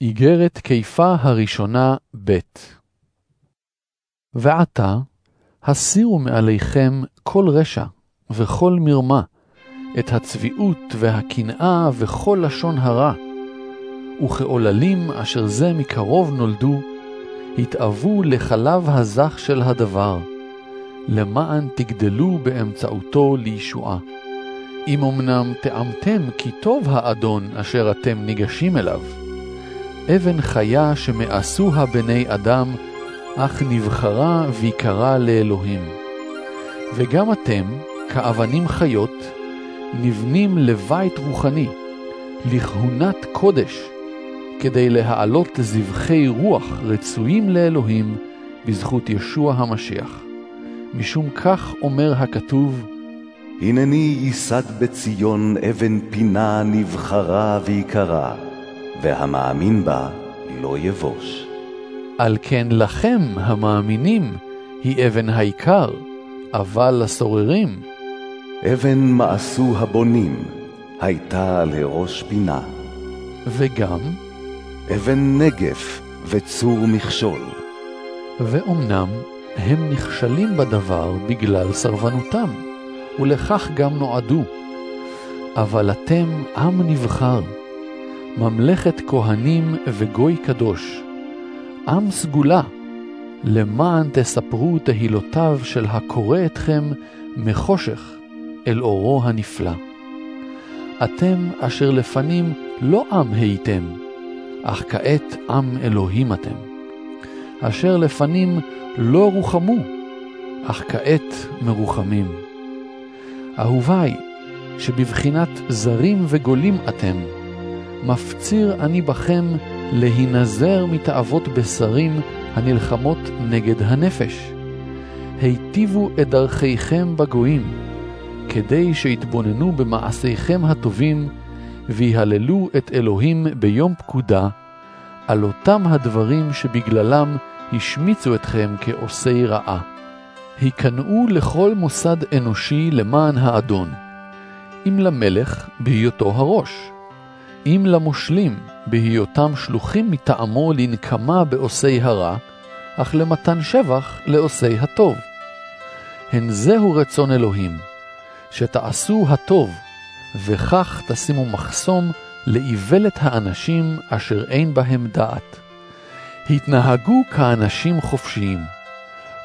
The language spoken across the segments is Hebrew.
איגרת קיפה הראשונה ב' ועתה, הסירו מעליכם כל רשע וכל מרמה, את הצביעות והקנאה וכל לשון הרע, וכעוללים אשר זה מקרוב נולדו, התאוו לחלב הזך של הדבר, למען תגדלו באמצעותו לישועה. אם אמנם טעמתם כי טוב האדון אשר אתם ניגשים אליו, אבן חיה שמאסוה בני אדם, אך נבחרה ויקרה לאלוהים. וגם אתם, כאבנים חיות, נבנים לבית רוחני, לכהונת קודש, כדי להעלות זבחי רוח רצויים לאלוהים בזכות ישוע המשיח. משום כך אומר הכתוב, הנני ייסד בציון אבן פינה נבחרה ויקרה, והמאמין בה לא יבוש. על כן לכם, המאמינים, היא אבן העיקר, אבל לסוררים. אבן מעשו הבונים, הייתה לראש פינה. וגם, אבן נגף וצור מכשול. ואומנם הם נכשלים בדבר בגלל סרבנותם, ולכך גם נועדו. אבל אתם עם נבחר, ממלכת כהנים וגוי קדוש, עם סגולה, למען תספרו תהילותיו של הקורא אתכם מחושך אל אורו הנפלא. אתם אשר לפנים לא עם הייתם, אך כעת עם אלוהים אתם. אשר לפנים לא רוחמו, אך כעת מרוחמים. אהוביי, שבבחינת זרים וגולים אתם, מפציר אני בכם להינזר מתאוות בשרים הנלחמות נגד הנפש. היטיבו את דרכיכם בגויים, כדי שיתבוננו במעשיכם הטובים, ויהללו את אלוהים ביום פקודה, על אותם הדברים שבגללם השמיצו אתכם כעושי רעה. היכנעו לכל מוסד אנושי למען האדון, אם למלך בהיותו הראש, אם למושלים בהיותם שלוחים מטעמו לנקמה בעושי הרע, אך למתן שבח לעושי הטוב. הן זהו רצון אלוהים, שתעשו הטוב, וכך תשימו מחסום לאיוולת האנשים אשר אין בהם דעת. התנהגו כאנשים חופשיים,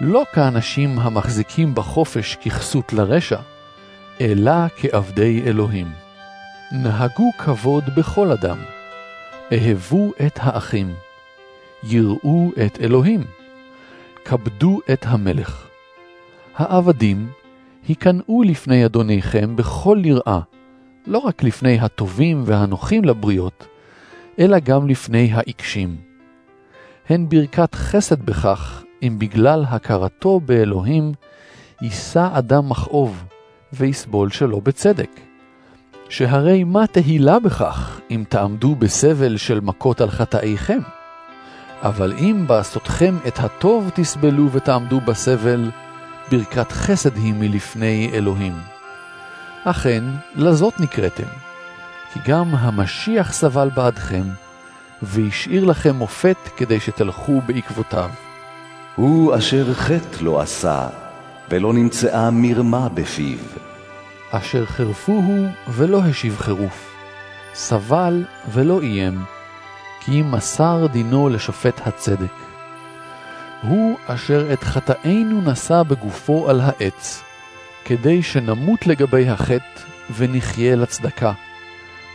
לא כאנשים המחזיקים בחופש ככסות לרשע, אלא כעבדי אלוהים. נהגו כבוד בכל אדם, אהבו את האחים, יראו את אלוהים, כבדו את המלך. העבדים היכנעו לפני אדוניכם בכל יראה, לא רק לפני הטובים והנוחים לבריות, אלא גם לפני העיקשים. הן ברכת חסד בכך, אם בגלל הכרתו באלוהים, יישא אדם מכאוב, ויסבול שלא בצדק. שהרי מה תהילה בכך, אם תעמדו בסבל של מכות על חטאיכם? אבל אם בעשותכם את הטוב תסבלו ותעמדו בסבל, ברכת חסד היא מלפני אלוהים. אכן, לזאת נקראתם, כי גם המשיח סבל בעדכם, והשאיר לכם מופת כדי שתלכו בעקבותיו. הוא אשר חטא לא עשה, ולא נמצאה מרמה בפיו. אשר חרפוהו ולא השיב חירוף, סבל ולא איים, כי מסר דינו לשופט הצדק. הוא אשר את חטאינו נשא בגופו על העץ, כדי שנמות לגבי החטא ונחיה לצדקה,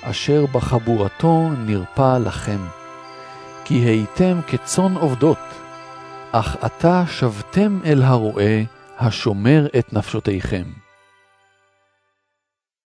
אשר בחבורתו נרפא לכם. כי הייתם כצאן עובדות, אך עתה שבתם אל הרועה, השומר את נפשותיכם.